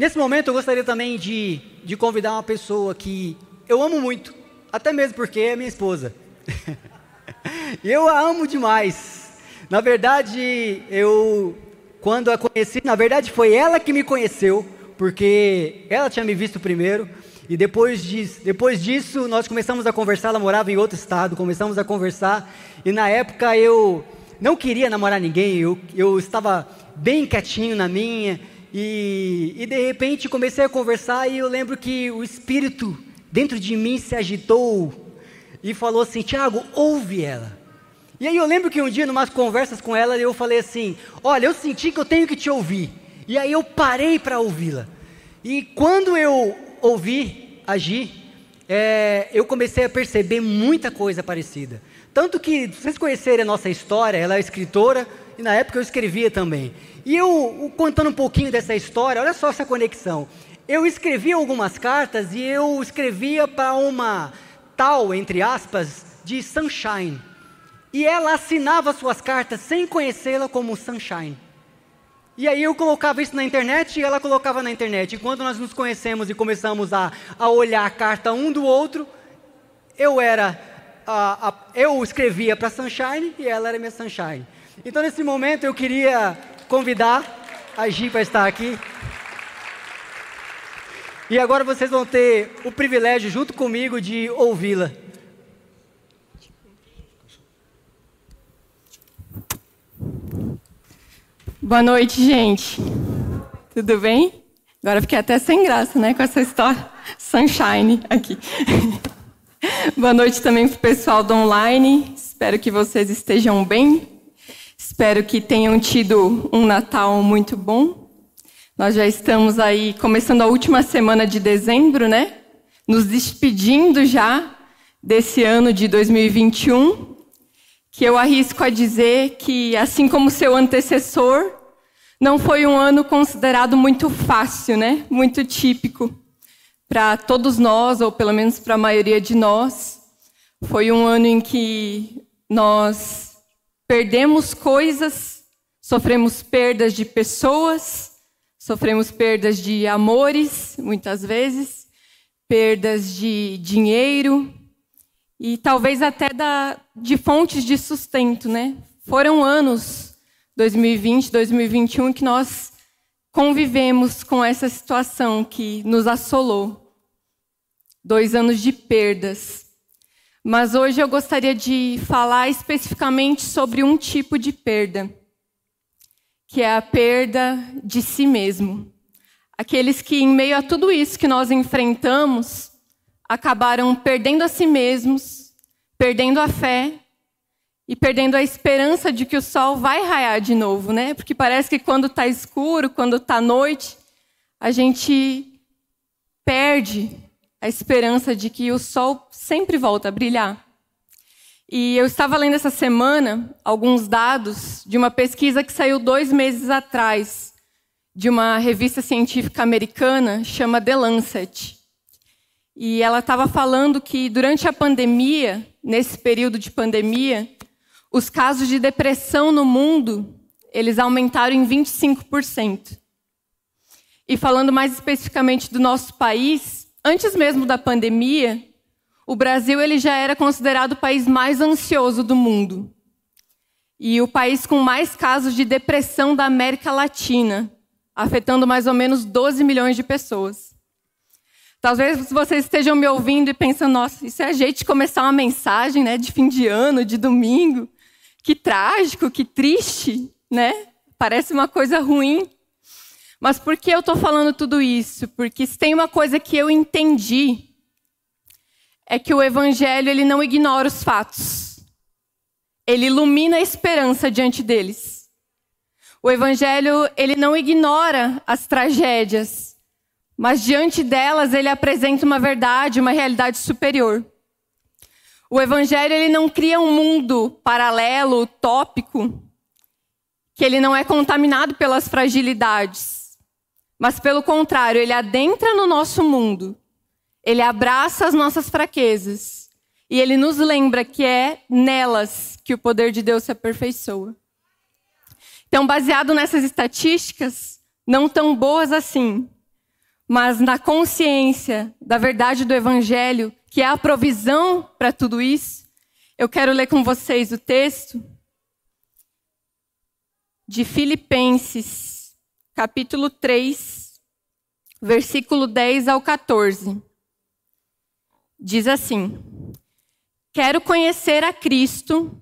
Nesse momento eu gostaria também de, de convidar uma pessoa que eu amo muito, até mesmo porque é minha esposa. eu a amo demais. Na verdade, eu quando a conheci, na verdade foi ela que me conheceu, porque ela tinha me visto primeiro. E depois depois disso, nós começamos a conversar. Ela morava em outro estado, começamos a conversar. E na época eu não queria namorar ninguém, eu, eu estava bem quietinho na minha. E, e de repente comecei a conversar e eu lembro que o espírito dentro de mim se agitou e falou assim: Tiago, ouve ela. E aí eu lembro que um dia, em umas conversas com ela, eu falei assim: Olha, eu senti que eu tenho que te ouvir. E aí eu parei para ouvi-la. E quando eu ouvi agir, é, eu comecei a perceber muita coisa parecida. Tanto que, vocês conhecerem a nossa história, ela é escritora, e na época eu escrevia também. E eu, contando um pouquinho dessa história, olha só essa conexão. Eu escrevia algumas cartas e eu escrevia para uma tal, entre aspas, de Sunshine. E ela assinava suas cartas sem conhecê-la como Sunshine. E aí eu colocava isso na internet e ela colocava na internet. Enquanto nós nos conhecemos e começamos a, a olhar a carta um do outro, eu era, a, a, eu escrevia para Sunshine e ela era minha Sunshine. Então nesse momento eu queria convidar a Gi para estar aqui. E agora vocês vão ter o privilégio, junto comigo, de ouvi-la. Boa noite, gente. Tudo bem? Agora fiquei até sem graça, né, com essa história sunshine aqui. Boa noite também para o pessoal do online. Espero que vocês estejam bem. Espero que tenham tido um Natal muito bom. Nós já estamos aí começando a última semana de dezembro, né? Nos despedindo já desse ano de 2021, que eu arrisco a dizer que, assim como seu antecessor, não foi um ano considerado muito fácil, né? Muito típico para todos nós, ou pelo menos para a maioria de nós. Foi um ano em que nós perdemos coisas, sofremos perdas de pessoas, sofremos perdas de amores, muitas vezes, perdas de dinheiro e talvez até da, de fontes de sustento, né? Foram anos, 2020, 2021, que nós convivemos com essa situação que nos assolou. Dois anos de perdas. Mas hoje eu gostaria de falar especificamente sobre um tipo de perda, que é a perda de si mesmo. Aqueles que, em meio a tudo isso que nós enfrentamos, acabaram perdendo a si mesmos, perdendo a fé e perdendo a esperança de que o sol vai raiar de novo, né? Porque parece que quando está escuro, quando está noite, a gente perde a esperança de que o sol sempre volta a brilhar. E eu estava lendo essa semana alguns dados de uma pesquisa que saiu dois meses atrás, de uma revista científica americana, chama The Lancet. E ela estava falando que durante a pandemia, nesse período de pandemia, os casos de depressão no mundo, eles aumentaram em 25%. E falando mais especificamente do nosso país, Antes mesmo da pandemia, o Brasil ele já era considerado o país mais ansioso do mundo. E o país com mais casos de depressão da América Latina, afetando mais ou menos 12 milhões de pessoas. Talvez vocês estejam me ouvindo e pensando, nossa, isso é jeito de começar uma mensagem né, de fim de ano, de domingo. Que trágico, que triste, né? Parece uma coisa ruim. Mas por que eu estou falando tudo isso? Porque se tem uma coisa que eu entendi, é que o Evangelho ele não ignora os fatos. Ele ilumina a esperança diante deles. O Evangelho ele não ignora as tragédias, mas diante delas ele apresenta uma verdade, uma realidade superior. O Evangelho ele não cria um mundo paralelo, utópico, que ele não é contaminado pelas fragilidades mas pelo contrário, ele adentra no nosso mundo, ele abraça as nossas fraquezas e ele nos lembra que é nelas que o poder de Deus se aperfeiçoa. Então, baseado nessas estatísticas, não tão boas assim, mas na consciência da verdade do Evangelho, que é a provisão para tudo isso, eu quero ler com vocês o texto de Filipenses, capítulo 3, versículo 10 ao 14. Diz assim: Quero conhecer a Cristo,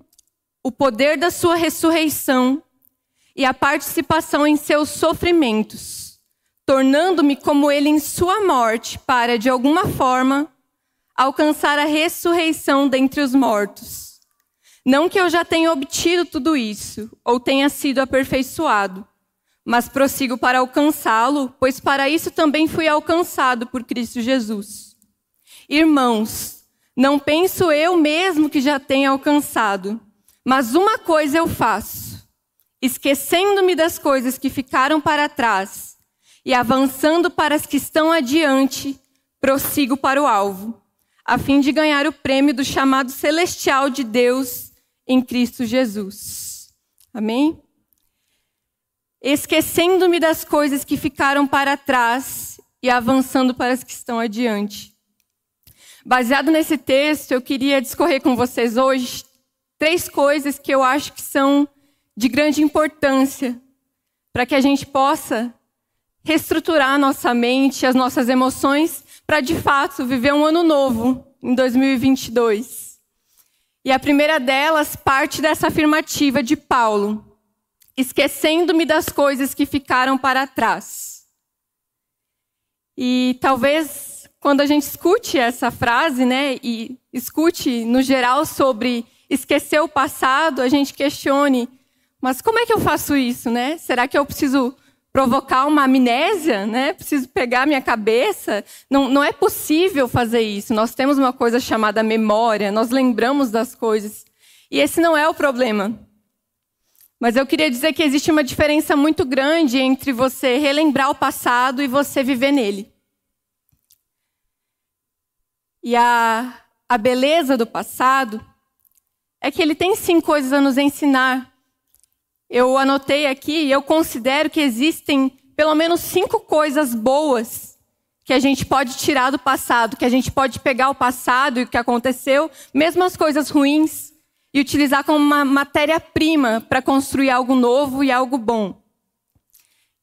o poder da sua ressurreição e a participação em seus sofrimentos, tornando-me como ele em sua morte, para, de alguma forma, alcançar a ressurreição dentre os mortos. Não que eu já tenha obtido tudo isso, ou tenha sido aperfeiçoado, mas prossigo para alcançá-lo, pois para isso também fui alcançado por Cristo Jesus. Irmãos, não penso eu mesmo que já tenha alcançado, mas uma coisa eu faço, esquecendo-me das coisas que ficaram para trás e avançando para as que estão adiante, prossigo para o alvo, a fim de ganhar o prêmio do chamado celestial de Deus em Cristo Jesus. Amém? Esquecendo-me das coisas que ficaram para trás e avançando para as que estão adiante. Baseado nesse texto, eu queria discorrer com vocês hoje três coisas que eu acho que são de grande importância para que a gente possa reestruturar nossa mente, as nossas emoções, para de fato viver um ano novo em 2022. E a primeira delas parte dessa afirmativa de Paulo: esquecendo-me das coisas que ficaram para trás. E talvez quando a gente escute essa frase, né, e escute no geral sobre esquecer o passado, a gente questione: mas como é que eu faço isso, né? Será que eu preciso provocar uma amnésia, né? Preciso pegar minha cabeça. Não, não é possível fazer isso. Nós temos uma coisa chamada memória, nós lembramos das coisas. E esse não é o problema. Mas eu queria dizer que existe uma diferença muito grande entre você relembrar o passado e você viver nele. E a, a beleza do passado é que ele tem sim coisas a nos ensinar eu anotei aqui e eu considero que existem pelo menos cinco coisas boas que a gente pode tirar do passado, que a gente pode pegar o passado e o que aconteceu, mesmo as coisas ruins, e utilizar como uma matéria-prima para construir algo novo e algo bom.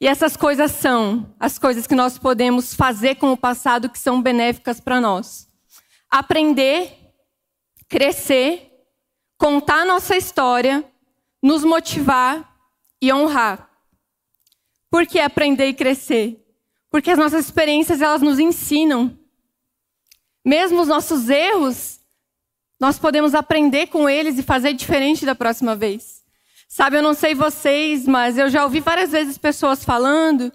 E essas coisas são as coisas que nós podemos fazer com o passado que são benéficas para nós. Aprender, crescer, contar nossa história nos motivar e honrar. Por que aprender e crescer? Porque as nossas experiências elas nos ensinam. Mesmo os nossos erros, nós podemos aprender com eles e fazer diferente da próxima vez. Sabe, eu não sei vocês, mas eu já ouvi várias vezes pessoas falando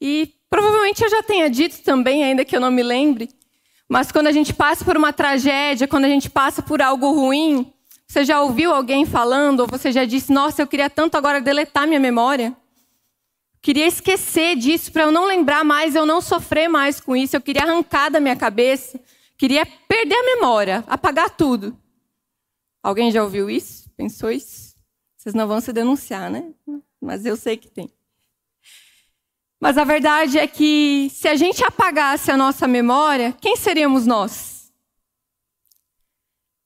e provavelmente eu já tenha dito também, ainda que eu não me lembre, mas quando a gente passa por uma tragédia, quando a gente passa por algo ruim, você já ouviu alguém falando, ou você já disse, nossa, eu queria tanto agora deletar minha memória? Queria esquecer disso para eu não lembrar mais, eu não sofrer mais com isso, eu queria arrancar da minha cabeça, queria perder a memória, apagar tudo. Alguém já ouviu isso? Pensou isso? Vocês não vão se denunciar, né? Mas eu sei que tem. Mas a verdade é que se a gente apagasse a nossa memória, quem seríamos nós?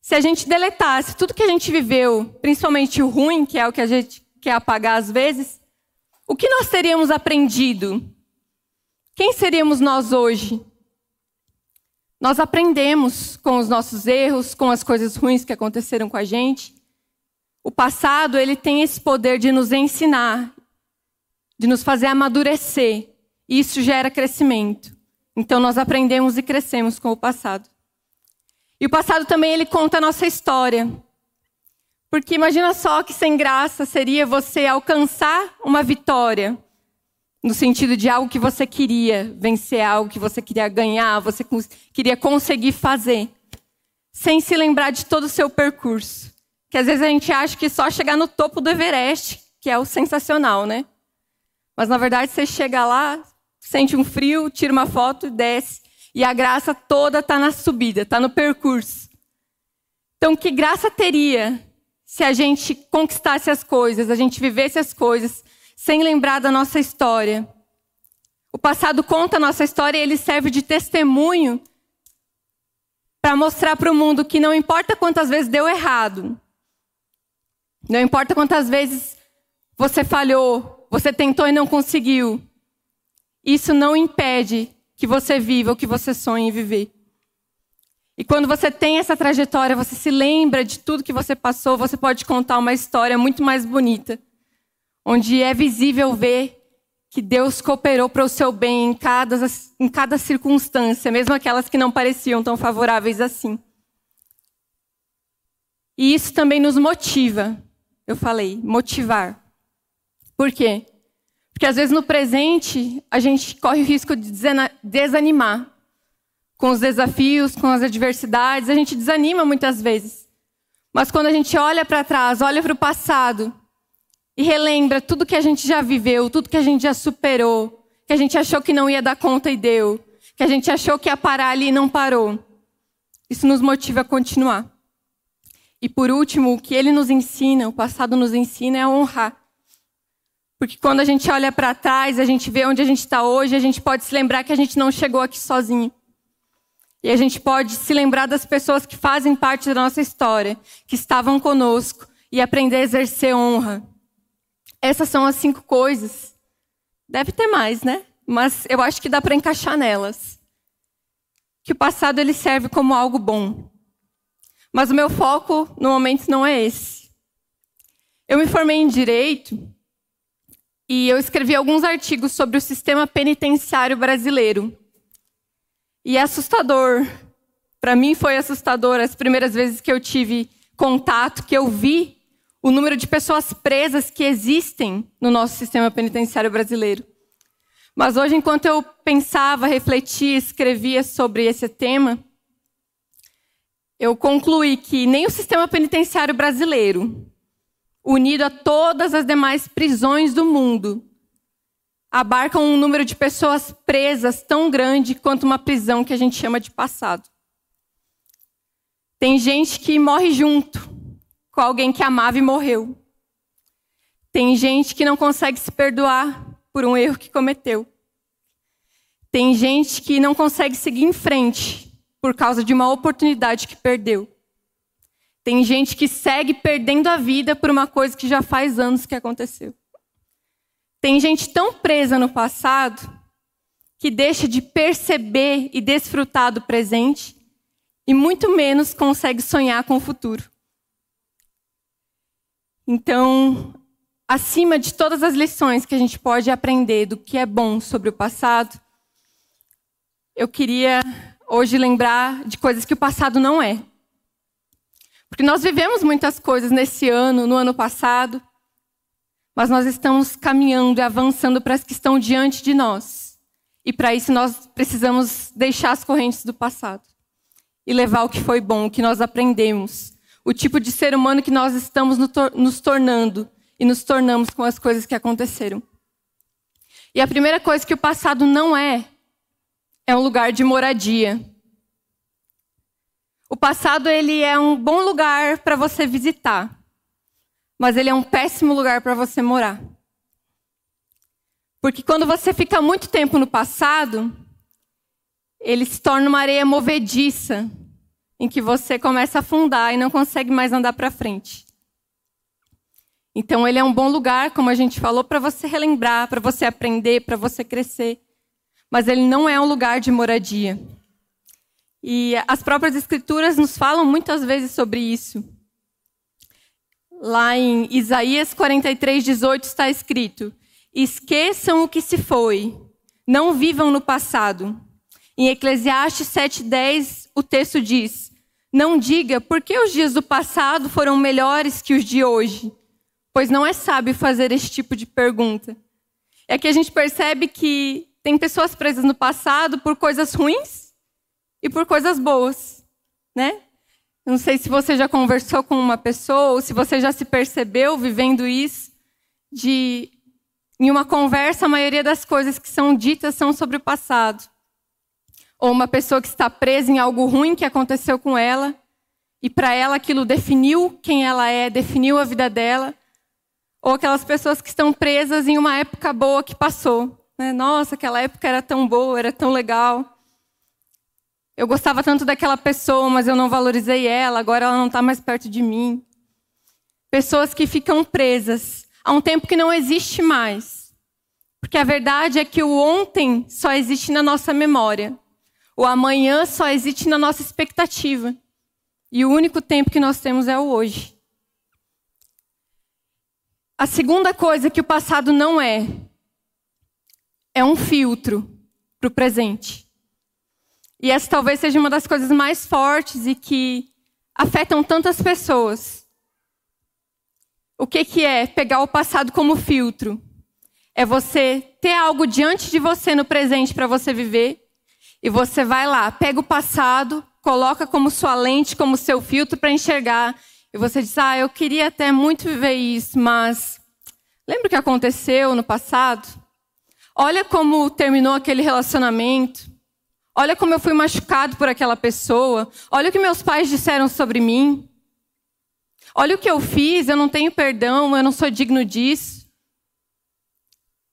Se a gente deletasse tudo que a gente viveu, principalmente o ruim, que é o que a gente quer apagar às vezes, o que nós teríamos aprendido? Quem seríamos nós hoje? Nós aprendemos com os nossos erros, com as coisas ruins que aconteceram com a gente. O passado, ele tem esse poder de nos ensinar, de nos fazer amadurecer. E isso gera crescimento. Então nós aprendemos e crescemos com o passado. E o passado também ele conta a nossa história. Porque imagina só que sem graça seria você alcançar uma vitória, no sentido de algo que você queria vencer, algo que você queria ganhar, você queria conseguir fazer, sem se lembrar de todo o seu percurso. Que às vezes a gente acha que só chegar no topo do Everest, que é o sensacional, né? Mas na verdade você chega lá, sente um frio, tira uma foto e desce. E a graça toda está na subida, está no percurso. Então, que graça teria se a gente conquistasse as coisas, a gente vivesse as coisas, sem lembrar da nossa história? O passado conta a nossa história e ele serve de testemunho para mostrar para o mundo que não importa quantas vezes deu errado, não importa quantas vezes você falhou, você tentou e não conseguiu, isso não impede que você viva o que você sonha em viver. E quando você tem essa trajetória, você se lembra de tudo que você passou, você pode contar uma história muito mais bonita, onde é visível ver que Deus cooperou para o seu bem em cada, em cada circunstância, mesmo aquelas que não pareciam tão favoráveis assim. E isso também nos motiva, eu falei, motivar. Por quê? Porque às vezes no presente a gente corre o risco de desanimar com os desafios, com as adversidades, a gente desanima muitas vezes. Mas quando a gente olha para trás, olha para o passado e relembra tudo que a gente já viveu, tudo que a gente já superou, que a gente achou que não ia dar conta e deu, que a gente achou que ia parar ali e não parou. Isso nos motiva a continuar. E por último, o que ele nos ensina, o passado nos ensina, é a honrar. Porque quando a gente olha para trás, a gente vê onde a gente está hoje, a gente pode se lembrar que a gente não chegou aqui sozinho. E a gente pode se lembrar das pessoas que fazem parte da nossa história, que estavam conosco, e aprender a exercer honra. Essas são as cinco coisas. Deve ter mais, né? Mas eu acho que dá para encaixar nelas. Que o passado ele serve como algo bom. Mas o meu foco no momento não é esse. Eu me formei em direito e eu escrevi alguns artigos sobre o sistema penitenciário brasileiro. E é assustador. Para mim foi assustador as primeiras vezes que eu tive contato, que eu vi o número de pessoas presas que existem no nosso sistema penitenciário brasileiro. Mas hoje, enquanto eu pensava, refletia, escrevia sobre esse tema, eu concluí que nem o sistema penitenciário brasileiro, unido a todas as demais prisões do mundo, abarcam um número de pessoas presas tão grande quanto uma prisão que a gente chama de passado. Tem gente que morre junto com alguém que amava e morreu. Tem gente que não consegue se perdoar por um erro que cometeu. Tem gente que não consegue seguir em frente por causa de uma oportunidade que perdeu. Tem gente que segue perdendo a vida por uma coisa que já faz anos que aconteceu. Tem gente tão presa no passado que deixa de perceber e desfrutar do presente e muito menos consegue sonhar com o futuro. Então, acima de todas as lições que a gente pode aprender do que é bom sobre o passado, eu queria hoje lembrar de coisas que o passado não é. Porque nós vivemos muitas coisas nesse ano, no ano passado, mas nós estamos caminhando e avançando para as que estão diante de nós. E para isso nós precisamos deixar as correntes do passado e levar o que foi bom, o que nós aprendemos, o tipo de ser humano que nós estamos nos tornando e nos tornamos com as coisas que aconteceram. E a primeira coisa que o passado não é, é um lugar de moradia. O passado ele é um bom lugar para você visitar mas ele é um péssimo lugar para você morar. Porque quando você fica muito tempo no passado, ele se torna uma areia movediça, em que você começa a afundar e não consegue mais andar para frente. Então, ele é um bom lugar, como a gente falou, para você relembrar, para você aprender, para você crescer. Mas ele não é um lugar de moradia. E as próprias Escrituras nos falam muitas vezes sobre isso. Lá em Isaías 43, 18 está escrito: Esqueçam o que se foi, não vivam no passado. Em Eclesiastes 7,10, o texto diz: Não diga por que os dias do passado foram melhores que os de hoje, pois não é sábio fazer esse tipo de pergunta. É que a gente percebe que tem pessoas presas no passado por coisas ruins e por coisas boas, né? Não sei se você já conversou com uma pessoa ou se você já se percebeu vivendo isso, de em uma conversa a maioria das coisas que são ditas são sobre o passado. Ou uma pessoa que está presa em algo ruim que aconteceu com ela e para ela aquilo definiu quem ela é, definiu a vida dela. Ou aquelas pessoas que estão presas em uma época boa que passou. Né? Nossa, aquela época era tão boa, era tão legal. Eu gostava tanto daquela pessoa, mas eu não valorizei ela, agora ela não está mais perto de mim. Pessoas que ficam presas a um tempo que não existe mais. Porque a verdade é que o ontem só existe na nossa memória. O amanhã só existe na nossa expectativa. E o único tempo que nós temos é o hoje. A segunda coisa que o passado não é, é um filtro para o presente. E essa talvez seja uma das coisas mais fortes e que afetam tantas pessoas. O que, que é pegar o passado como filtro? É você ter algo diante de você no presente para você viver, e você vai lá, pega o passado, coloca como sua lente, como seu filtro para enxergar, e você diz: Ah, eu queria até muito viver isso, mas lembra o que aconteceu no passado? Olha como terminou aquele relacionamento. Olha como eu fui machucado por aquela pessoa. Olha o que meus pais disseram sobre mim. Olha o que eu fiz, eu não tenho perdão, eu não sou digno disso.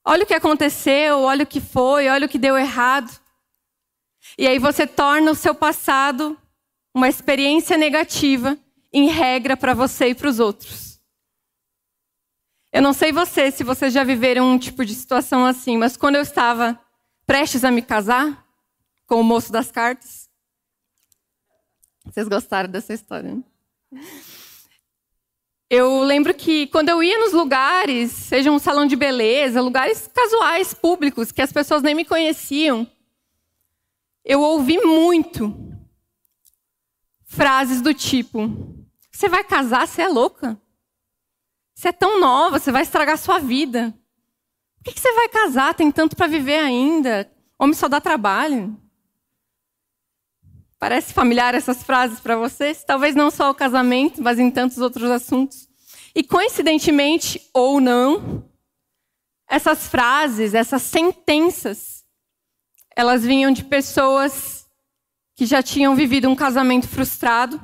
Olha o que aconteceu, olha o que foi, olha o que deu errado. E aí você torna o seu passado uma experiência negativa em regra para você e para os outros. Eu não sei você, se vocês já viveram um tipo de situação assim, mas quando eu estava prestes a me casar com o moço das cartas, vocês gostaram dessa história? Né? Eu lembro que quando eu ia nos lugares, seja um salão de beleza, lugares casuais, públicos, que as pessoas nem me conheciam, eu ouvi muito frases do tipo: Você vai casar? Você é louca? Você é tão nova, você vai estragar sua vida. Por que você vai casar? Tem tanto para viver ainda. Homem só dá trabalho. Parece familiar essas frases para vocês? Talvez não só o casamento, mas em tantos outros assuntos. E coincidentemente ou não, essas frases, essas sentenças, elas vinham de pessoas que já tinham vivido um casamento frustrado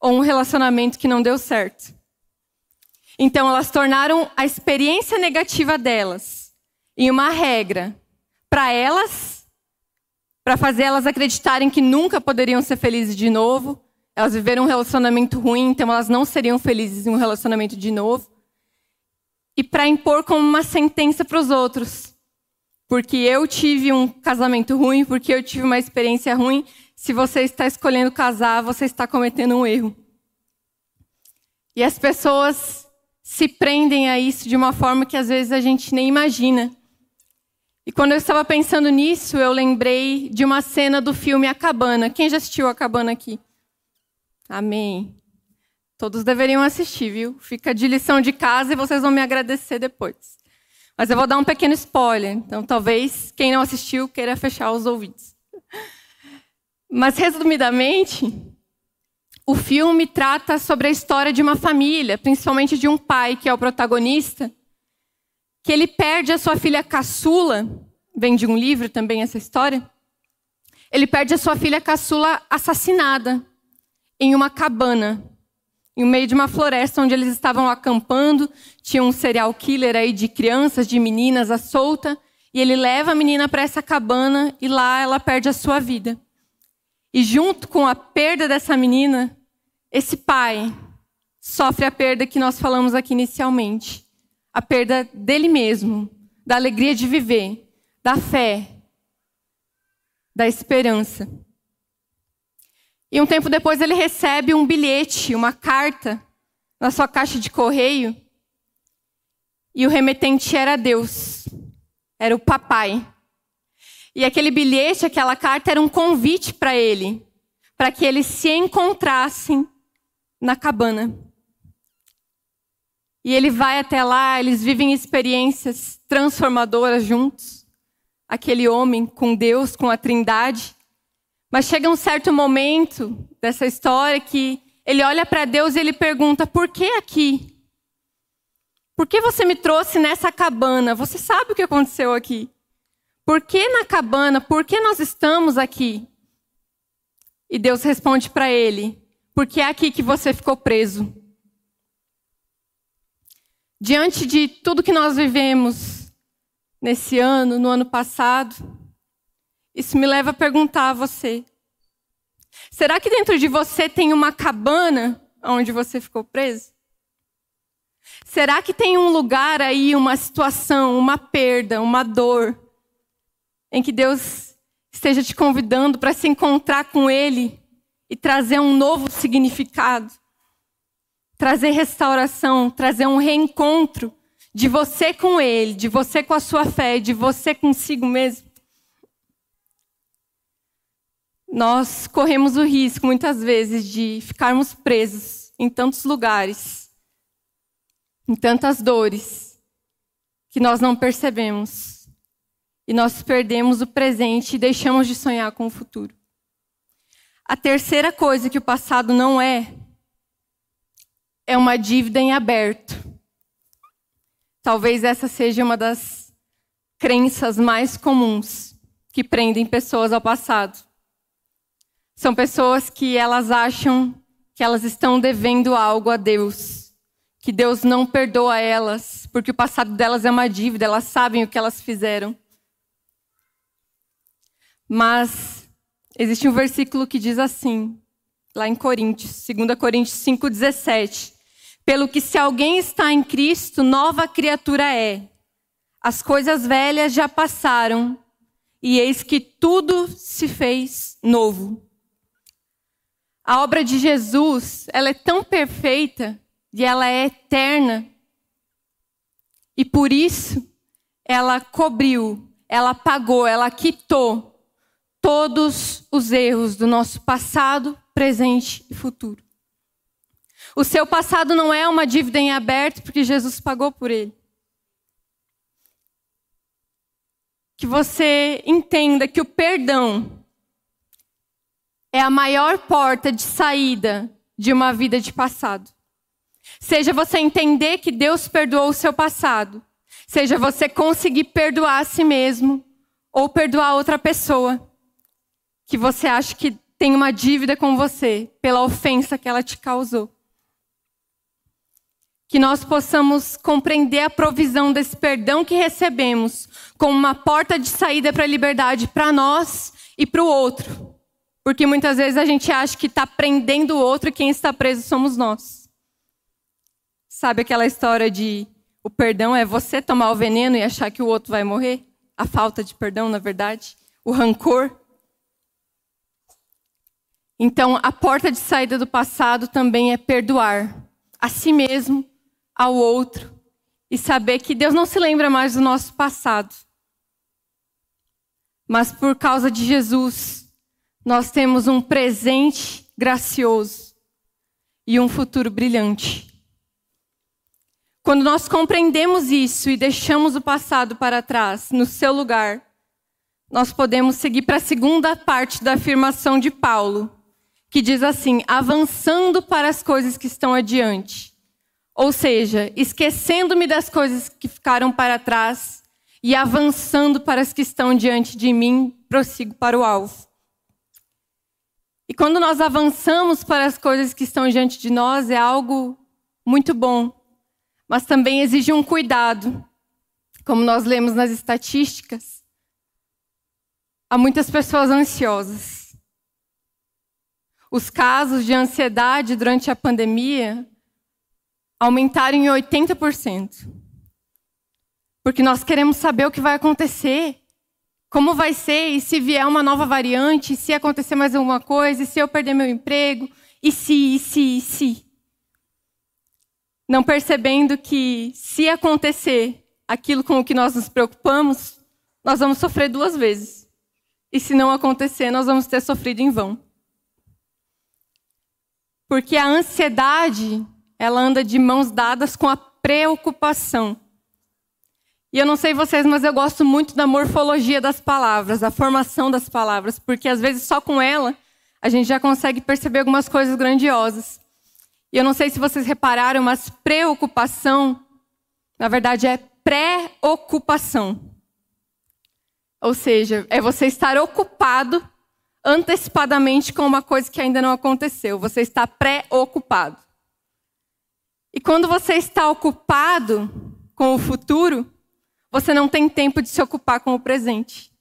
ou um relacionamento que não deu certo. Então elas tornaram a experiência negativa delas em uma regra para elas para fazer elas acreditarem que nunca poderiam ser felizes de novo. Elas viveram um relacionamento ruim, então elas não seriam felizes em um relacionamento de novo. E para impor como uma sentença para os outros. Porque eu tive um casamento ruim, porque eu tive uma experiência ruim. Se você está escolhendo casar, você está cometendo um erro. E as pessoas se prendem a isso de uma forma que às vezes a gente nem imagina. E quando eu estava pensando nisso, eu lembrei de uma cena do filme A Cabana. Quem já assistiu A Cabana aqui? Amém. Todos deveriam assistir, viu? Fica de lição de casa e vocês vão me agradecer depois. Mas eu vou dar um pequeno spoiler, então talvez quem não assistiu queira fechar os ouvidos. Mas resumidamente, o filme trata sobre a história de uma família, principalmente de um pai que é o protagonista, que ele perde a sua filha caçula, vem de um livro também essa história. Ele perde a sua filha caçula assassinada em uma cabana, em meio de uma floresta onde eles estavam acampando. Tinha um serial killer aí de crianças, de meninas à solta, e ele leva a menina para essa cabana e lá ela perde a sua vida. E junto com a perda dessa menina, esse pai sofre a perda que nós falamos aqui inicialmente a perda dele mesmo, da alegria de viver, da fé, da esperança. E um tempo depois ele recebe um bilhete, uma carta, na sua caixa de correio. E o remetente era Deus, era o papai. E aquele bilhete, aquela carta, era um convite para ele, para que eles se encontrassem na cabana. E ele vai até lá, eles vivem experiências transformadoras juntos. Aquele homem com Deus, com a Trindade. Mas chega um certo momento dessa história que ele olha para Deus e ele pergunta: por que aqui? Por que você me trouxe nessa cabana? Você sabe o que aconteceu aqui? Por que na cabana? Por que nós estamos aqui? E Deus responde para ele: porque é aqui que você ficou preso. Diante de tudo que nós vivemos nesse ano, no ano passado, isso me leva a perguntar a você: será que dentro de você tem uma cabana onde você ficou preso? Será que tem um lugar aí, uma situação, uma perda, uma dor, em que Deus esteja te convidando para se encontrar com Ele e trazer um novo significado? Trazer restauração, trazer um reencontro de você com Ele, de você com a sua fé, de você consigo mesmo? Nós corremos o risco, muitas vezes, de ficarmos presos em tantos lugares, em tantas dores, que nós não percebemos. E nós perdemos o presente e deixamos de sonhar com o futuro. A terceira coisa que o passado não é, é uma dívida em aberto. Talvez essa seja uma das crenças mais comuns que prendem pessoas ao passado. São pessoas que elas acham que elas estão devendo algo a Deus, que Deus não perdoa elas, porque o passado delas é uma dívida, elas sabem o que elas fizeram. Mas existe um versículo que diz assim, lá em Coríntios, 2 Coríntios 5:17, pelo que se alguém está em Cristo, nova criatura é. As coisas velhas já passaram, e eis que tudo se fez novo. A obra de Jesus, ela é tão perfeita e ela é eterna. E por isso, ela cobriu, ela pagou, ela quitou todos os erros do nosso passado, presente e futuro. O seu passado não é uma dívida em aberto, porque Jesus pagou por ele. Que você entenda que o perdão é a maior porta de saída de uma vida de passado. Seja você entender que Deus perdoou o seu passado, seja você conseguir perdoar a si mesmo ou perdoar outra pessoa que você acha que tem uma dívida com você pela ofensa que ela te causou. Que nós possamos compreender a provisão desse perdão que recebemos como uma porta de saída para a liberdade para nós e para o outro. Porque muitas vezes a gente acha que está prendendo o outro e quem está preso somos nós. Sabe aquela história de o perdão é você tomar o veneno e achar que o outro vai morrer? A falta de perdão, na verdade? O rancor? Então, a porta de saída do passado também é perdoar a si mesmo, ao outro, e saber que Deus não se lembra mais do nosso passado. Mas por causa de Jesus, nós temos um presente gracioso e um futuro brilhante. Quando nós compreendemos isso e deixamos o passado para trás, no seu lugar, nós podemos seguir para a segunda parte da afirmação de Paulo, que diz assim: avançando para as coisas que estão adiante. Ou seja, esquecendo-me das coisas que ficaram para trás e avançando para as que estão diante de mim, prossigo para o alvo. E quando nós avançamos para as coisas que estão diante de nós, é algo muito bom, mas também exige um cuidado. Como nós lemos nas estatísticas, há muitas pessoas ansiosas. Os casos de ansiedade durante a pandemia aumentaram em 80%. Porque nós queremos saber o que vai acontecer. Como vai ser e se vier uma nova variante, se acontecer mais alguma coisa, e se eu perder meu emprego, e se, e se, e se. Não percebendo que se acontecer aquilo com o que nós nos preocupamos, nós vamos sofrer duas vezes. E se não acontecer, nós vamos ter sofrido em vão. Porque a ansiedade, ela anda de mãos dadas com a preocupação. E eu não sei vocês, mas eu gosto muito da morfologia das palavras, da formação das palavras, porque às vezes só com ela a gente já consegue perceber algumas coisas grandiosas. E eu não sei se vocês repararam, mas preocupação, na verdade, é pré-ocupação. Ou seja, é você estar ocupado antecipadamente com uma coisa que ainda não aconteceu. Você está pré-ocupado. E quando você está ocupado com o futuro, você não tem tempo de se ocupar com o presente.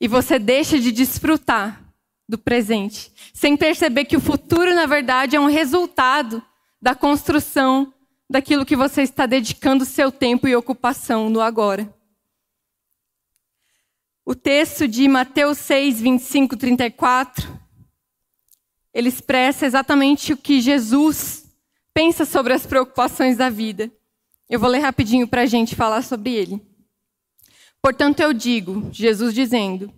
E você deixa de desfrutar do presente, sem perceber que o futuro, na verdade, é um resultado da construção daquilo que você está dedicando seu tempo e ocupação no agora. O texto de Mateus 6, 25, 34, ele expressa exatamente o que Jesus pensa sobre as preocupações da vida. Eu vou ler rapidinho para a gente falar sobre ele. Portanto, eu digo, Jesus dizendo,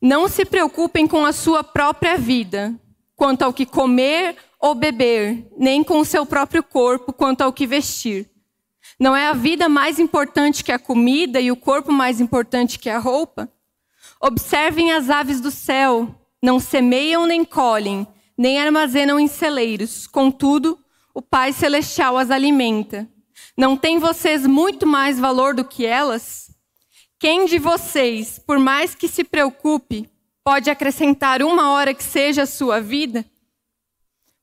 não se preocupem com a sua própria vida, quanto ao que comer ou beber, nem com o seu próprio corpo, quanto ao que vestir. Não é a vida mais importante que a comida e o corpo mais importante que a roupa? Observem as aves do céu, não semeiam nem colhem, nem armazenam em celeiros, contudo, o Pai Celestial as alimenta. Não tem vocês muito mais valor do que elas? Quem de vocês, por mais que se preocupe, pode acrescentar uma hora que seja a sua vida?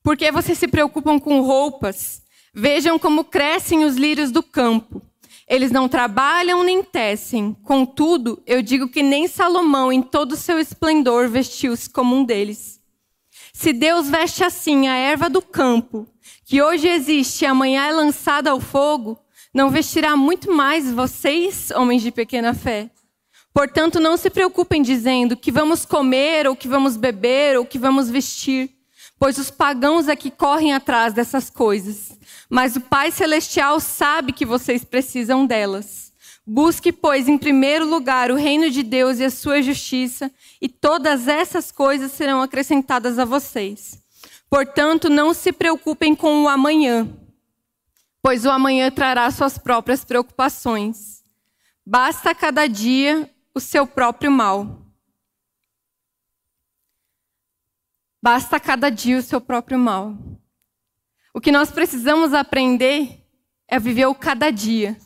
Porque vocês se preocupam com roupas? Vejam como crescem os lírios do campo. Eles não trabalham nem tecem. Contudo, eu digo que nem Salomão, em todo o seu esplendor, vestiu-se como um deles. Se Deus veste assim a erva do campo, que hoje existe e amanhã é lançada ao fogo, não vestirá muito mais vocês, homens de pequena fé? Portanto, não se preocupem dizendo que vamos comer, ou que vamos beber, ou que vamos vestir, pois os pagãos é que correm atrás dessas coisas. Mas o Pai Celestial sabe que vocês precisam delas. Busque, pois, em primeiro lugar o reino de Deus e a sua justiça, e todas essas coisas serão acrescentadas a vocês. Portanto, não se preocupem com o amanhã pois o amanhã trará suas próprias preocupações. Basta cada dia o seu próprio mal. Basta cada dia o seu próprio mal. O que nós precisamos aprender é viver o cada dia.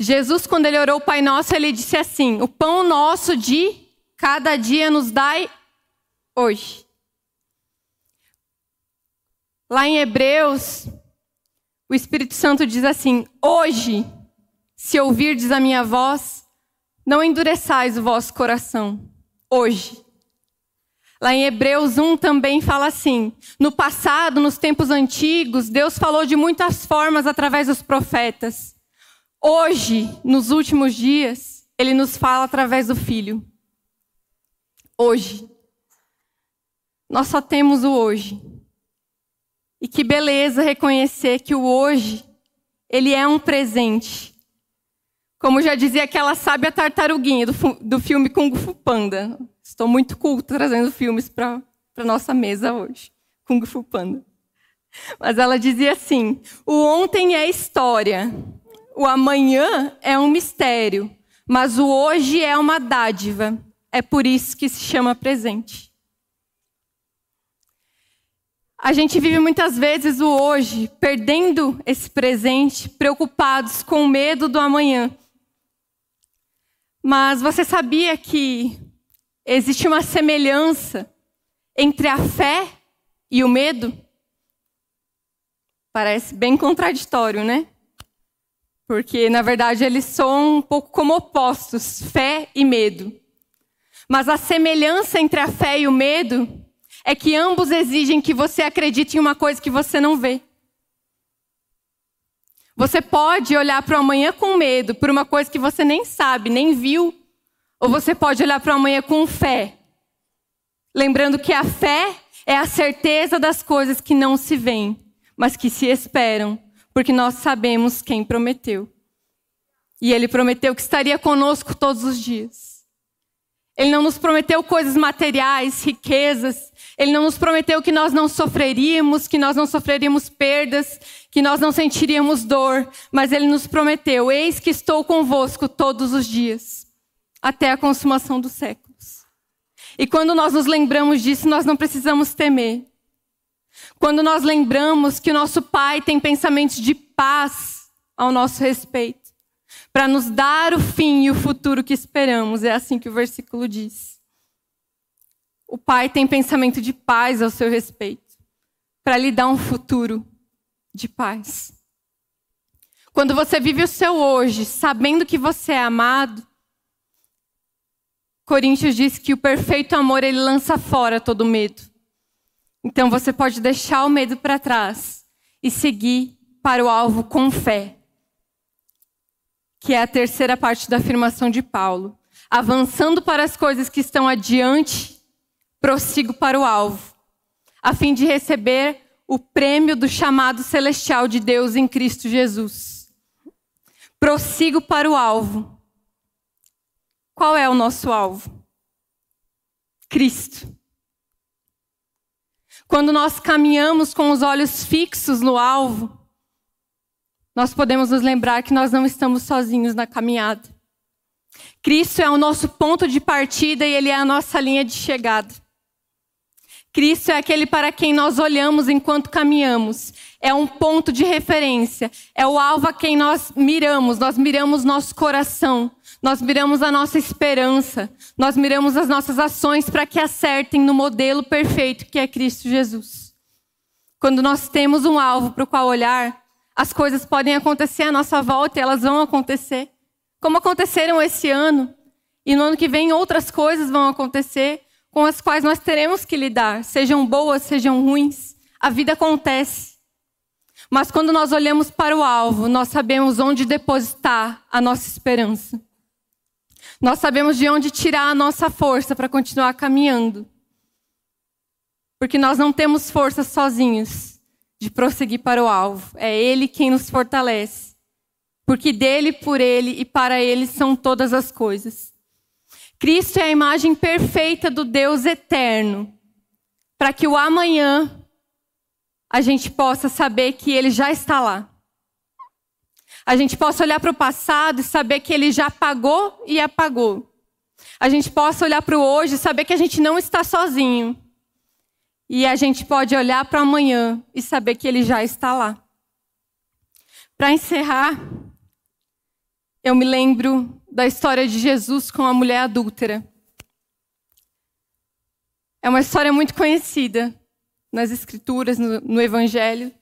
Jesus, quando ele orou o Pai Nosso, ele disse assim: O pão nosso de cada dia nos dai hoje. Lá em Hebreus, o Espírito Santo diz assim: Hoje, se ouvirdes a minha voz, não endureçais o vosso coração. Hoje. Lá em Hebreus 1 também fala assim: No passado, nos tempos antigos, Deus falou de muitas formas através dos profetas. Hoje, nos últimos dias, ele nos fala através do Filho. Hoje. Nós só temos o hoje. E que beleza reconhecer que o hoje, ele é um presente. Como já dizia aquela sábia tartaruguinha do, do filme Kung Fu Panda. Estou muito culto trazendo filmes para a nossa mesa hoje. Kung Fu Panda. Mas ela dizia assim: o ontem é história, o amanhã é um mistério, mas o hoje é uma dádiva. É por isso que se chama presente. A gente vive muitas vezes o hoje, perdendo esse presente, preocupados com o medo do amanhã. Mas você sabia que existe uma semelhança entre a fé e o medo? Parece bem contraditório, né? Porque, na verdade, eles são um pouco como opostos fé e medo. Mas a semelhança entre a fé e o medo é que ambos exigem que você acredite em uma coisa que você não vê. Você pode olhar para o amanhã com medo, por uma coisa que você nem sabe, nem viu, ou você pode olhar para o amanhã com fé. Lembrando que a fé é a certeza das coisas que não se veem, mas que se esperam, porque nós sabemos quem prometeu. E ele prometeu que estaria conosco todos os dias. Ele não nos prometeu coisas materiais, riquezas. Ele não nos prometeu que nós não sofreríamos, que nós não sofreríamos perdas, que nós não sentiríamos dor. Mas ele nos prometeu: Eis que estou convosco todos os dias, até a consumação dos séculos. E quando nós nos lembramos disso, nós não precisamos temer. Quando nós lembramos que o nosso Pai tem pensamentos de paz ao nosso respeito para nos dar o fim e o futuro que esperamos. É assim que o versículo diz. O Pai tem pensamento de paz ao seu respeito, para lhe dar um futuro de paz. Quando você vive o seu hoje, sabendo que você é amado, Coríntios diz que o perfeito amor ele lança fora todo medo. Então você pode deixar o medo para trás e seguir para o alvo com fé. Que é a terceira parte da afirmação de Paulo. Avançando para as coisas que estão adiante, prossigo para o alvo, a fim de receber o prêmio do chamado celestial de Deus em Cristo Jesus prossigo para o alvo. Qual é o nosso alvo? Cristo. Quando nós caminhamos com os olhos fixos no alvo, nós podemos nos lembrar que nós não estamos sozinhos na caminhada. Cristo é o nosso ponto de partida e Ele é a nossa linha de chegada. Cristo é aquele para quem nós olhamos enquanto caminhamos. É um ponto de referência. É o alvo a quem nós miramos. Nós miramos nosso coração. Nós miramos a nossa esperança. Nós miramos as nossas ações para que acertem no modelo perfeito que é Cristo Jesus. Quando nós temos um alvo para o qual olhar, as coisas podem acontecer à nossa volta e elas vão acontecer. Como aconteceram esse ano. E no ano que vem outras coisas vão acontecer com as quais nós teremos que lidar, sejam boas, sejam ruins. A vida acontece. Mas quando nós olhamos para o alvo, nós sabemos onde depositar a nossa esperança. Nós sabemos de onde tirar a nossa força para continuar caminhando. Porque nós não temos força sozinhos de prosseguir para o alvo. É Ele quem nos fortalece. Porque dele, por Ele e para Ele são todas as coisas. Cristo é a imagem perfeita do Deus eterno, para que o amanhã a gente possa saber que Ele já está lá. A gente possa olhar para o passado e saber que Ele já pagou e apagou. A gente possa olhar para o hoje e saber que a gente não está sozinho. E a gente pode olhar para amanhã e saber que Ele já está lá. Para encerrar, eu me lembro da história de Jesus com a mulher adúltera. É uma história muito conhecida nas Escrituras, no, no Evangelho.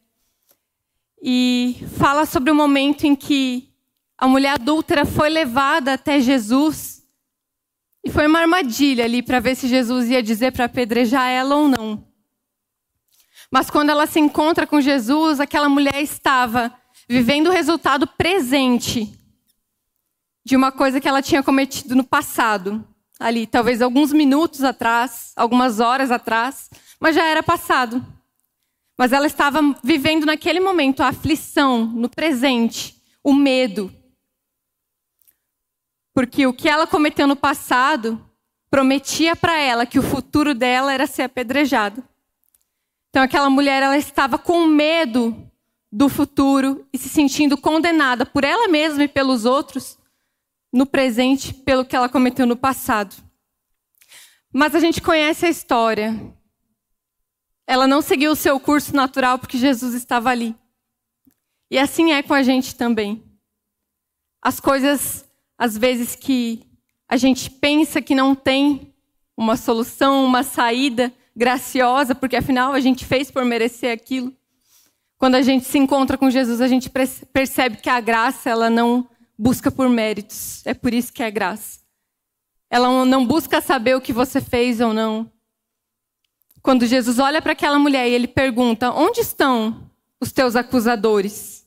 E fala sobre o momento em que a mulher adúltera foi levada até Jesus. E foi uma armadilha ali para ver se Jesus ia dizer para apedrejar ela ou não. Mas quando ela se encontra com Jesus, aquela mulher estava vivendo o resultado presente de uma coisa que ela tinha cometido no passado, ali, talvez alguns minutos atrás, algumas horas atrás, mas já era passado. Mas ela estava vivendo naquele momento a aflição, no presente, o medo. Porque o que ela cometeu no passado prometia para ela que o futuro dela era ser apedrejada. Então aquela mulher ela estava com medo do futuro e se sentindo condenada por ela mesma e pelos outros no presente pelo que ela cometeu no passado. Mas a gente conhece a história. Ela não seguiu o seu curso natural porque Jesus estava ali. E assim é com a gente também. As coisas, às vezes, que a gente pensa que não tem uma solução, uma saída graciosa, porque afinal a gente fez por merecer aquilo. Quando a gente se encontra com Jesus, a gente percebe que a graça ela não busca por méritos. É por isso que é graça. Ela não busca saber o que você fez ou não. Quando Jesus olha para aquela mulher e ele pergunta: Onde estão os teus acusadores?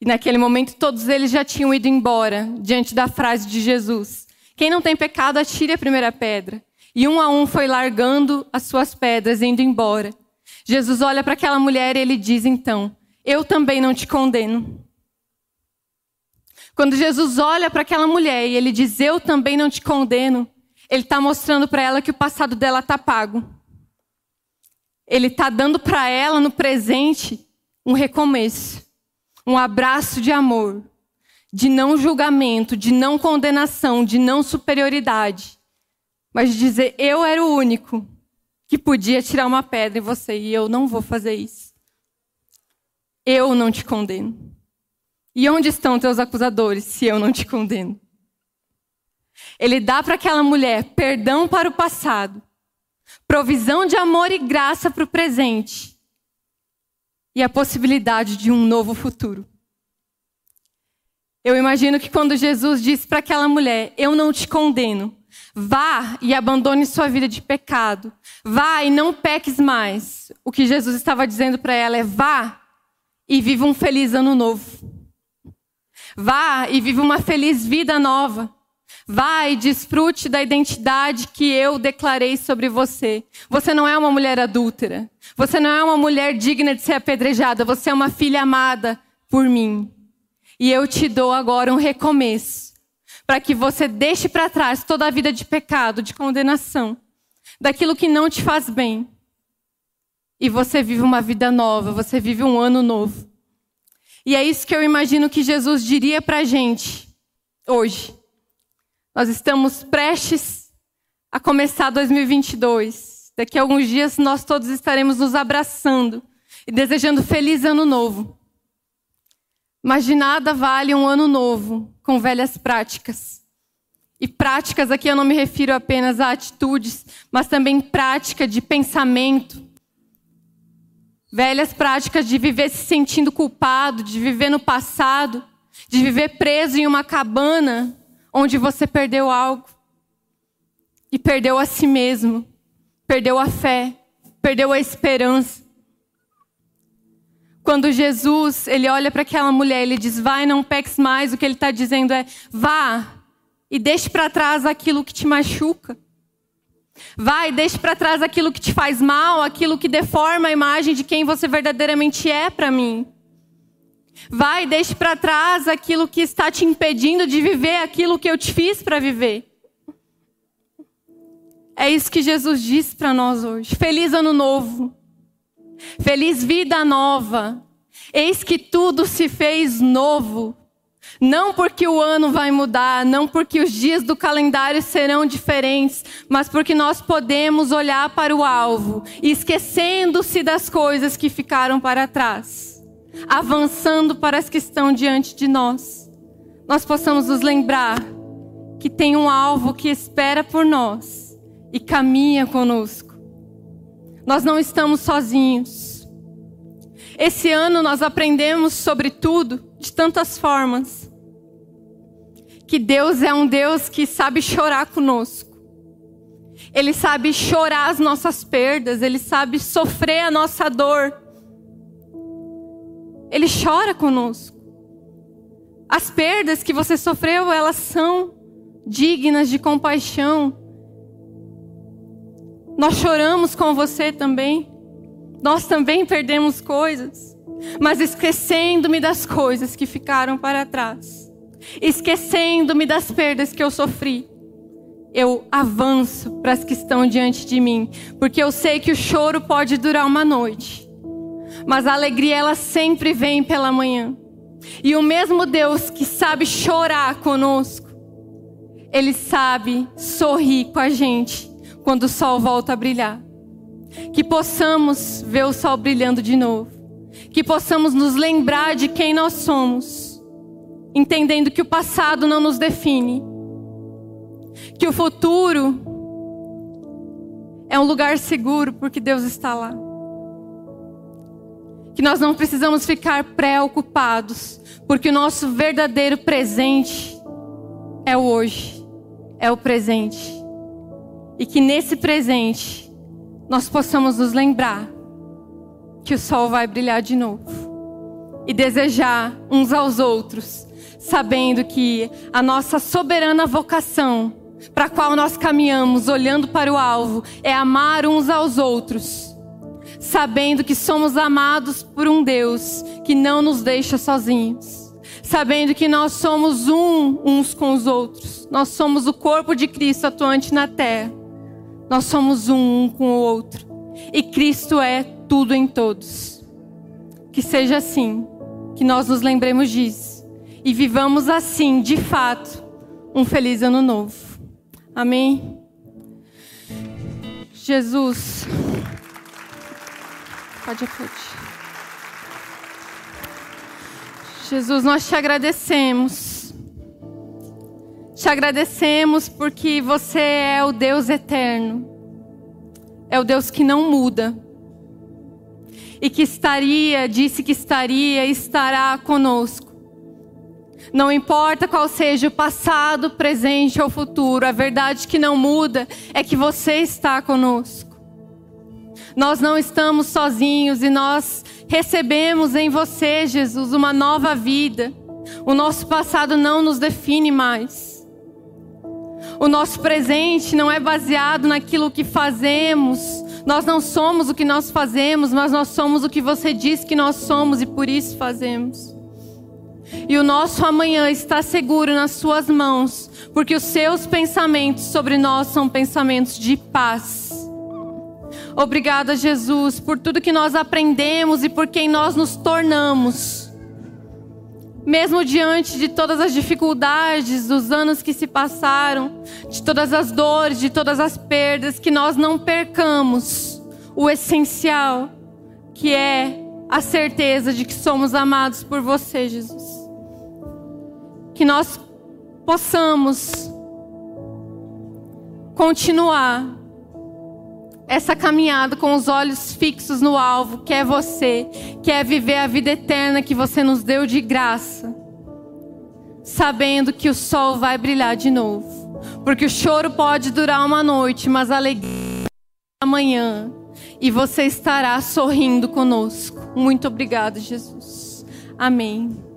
E naquele momento todos eles já tinham ido embora, diante da frase de Jesus: Quem não tem pecado, atire a primeira pedra. E um a um foi largando as suas pedras, indo embora. Jesus olha para aquela mulher e ele diz então: Eu também não te condeno. Quando Jesus olha para aquela mulher e ele diz: Eu também não te condeno, ele está mostrando para ela que o passado dela está pago. Ele está dando para ela no presente um recomeço, um abraço de amor, de não julgamento, de não condenação, de não superioridade, mas de dizer: Eu era o único que podia tirar uma pedra em você e eu não vou fazer isso. Eu não te condeno. E onde estão teus acusadores se eu não te condeno? Ele dá para aquela mulher perdão para o passado, provisão de amor e graça para o presente e a possibilidade de um novo futuro. Eu imagino que quando Jesus disse para aquela mulher: Eu não te condeno, vá e abandone sua vida de pecado, vá e não peques mais. O que Jesus estava dizendo para ela é: vá e viva um feliz ano novo. Vá e viva uma feliz vida nova. Vá e desfrute da identidade que eu declarei sobre você. Você não é uma mulher adúltera. Você não é uma mulher digna de ser apedrejada. Você é uma filha amada por mim. E eu te dou agora um recomeço. Para que você deixe para trás toda a vida de pecado, de condenação. Daquilo que não te faz bem. E você vive uma vida nova. Você vive um ano novo. E é isso que eu imagino que Jesus diria para a gente hoje. Nós estamos prestes a começar 2022. Daqui a alguns dias nós todos estaremos nos abraçando e desejando feliz ano novo. Mas de nada vale um ano novo com velhas práticas. E práticas aqui eu não me refiro apenas a atitudes, mas também prática de pensamento. Velhas práticas de viver se sentindo culpado, de viver no passado, de viver preso em uma cabana onde você perdeu algo e perdeu a si mesmo, perdeu a fé, perdeu a esperança. Quando Jesus ele olha para aquela mulher, ele diz: "Vai, não peques mais". O que ele está dizendo é: "Vá e deixe para trás aquilo que te machuca". Vai, deixe para trás aquilo que te faz mal, aquilo que deforma a imagem de quem você verdadeiramente é para mim. Vai, deixe para trás aquilo que está te impedindo de viver aquilo que eu te fiz para viver. É isso que Jesus diz para nós hoje. Feliz ano novo. Feliz vida nova. Eis que tudo se fez novo. Não porque o ano vai mudar, não porque os dias do calendário serão diferentes, mas porque nós podemos olhar para o alvo, esquecendo-se das coisas que ficaram para trás avançando para as que estão diante de nós, nós possamos nos lembrar que tem um alvo que espera por nós e caminha conosco. Nós não estamos sozinhos. Esse ano nós aprendemos sobre tudo de tantas formas. Que Deus é um Deus que sabe chorar conosco. Ele sabe chorar as nossas perdas, ele sabe sofrer a nossa dor. Ele chora conosco. As perdas que você sofreu, elas são dignas de compaixão. Nós choramos com você também. Nós também perdemos coisas, mas esquecendo-me das coisas que ficaram para trás, esquecendo-me das perdas que eu sofri, eu avanço para as que estão diante de mim, porque eu sei que o choro pode durar uma noite, mas a alegria ela sempre vem pela manhã. E o mesmo Deus que sabe chorar conosco, ele sabe sorrir com a gente quando o sol volta a brilhar. Que possamos ver o sol brilhando de novo. Que possamos nos lembrar de quem nós somos, entendendo que o passado não nos define. Que o futuro é um lugar seguro porque Deus está lá que nós não precisamos ficar preocupados, porque o nosso verdadeiro presente é o hoje, é o presente. E que nesse presente nós possamos nos lembrar que o sol vai brilhar de novo. E desejar uns aos outros, sabendo que a nossa soberana vocação, para a qual nós caminhamos olhando para o alvo, é amar uns aos outros. Sabendo que somos amados por um Deus que não nos deixa sozinhos, sabendo que nós somos um uns com os outros, nós somos o corpo de Cristo atuante na terra, nós somos um, um com o outro, e Cristo é tudo em todos. Que seja assim, que nós nos lembremos disso e vivamos assim, de fato, um feliz ano novo. Amém? Jesus. Pode aplaudir. Jesus, nós te agradecemos. Te agradecemos porque você é o Deus eterno. É o Deus que não muda. E que estaria, disse que estaria, estará conosco. Não importa qual seja o passado, presente ou futuro, a verdade que não muda é que você está conosco. Nós não estamos sozinhos e nós recebemos em você, Jesus, uma nova vida. O nosso passado não nos define mais. O nosso presente não é baseado naquilo que fazemos. Nós não somos o que nós fazemos, mas nós somos o que você diz que nós somos e por isso fazemos. E o nosso amanhã está seguro nas Suas mãos, porque os Seus pensamentos sobre nós são pensamentos de paz. Obrigada, Jesus, por tudo que nós aprendemos e por quem nós nos tornamos. Mesmo diante de todas as dificuldades dos anos que se passaram, de todas as dores, de todas as perdas, que nós não percamos o essencial, que é a certeza de que somos amados por você, Jesus. Que nós possamos continuar essa caminhada com os olhos fixos no alvo, que é você, que é viver a vida eterna que você nos deu de graça, sabendo que o sol vai brilhar de novo, porque o choro pode durar uma noite, mas a alegria amanhã, e você estará sorrindo conosco. Muito obrigado, Jesus. Amém.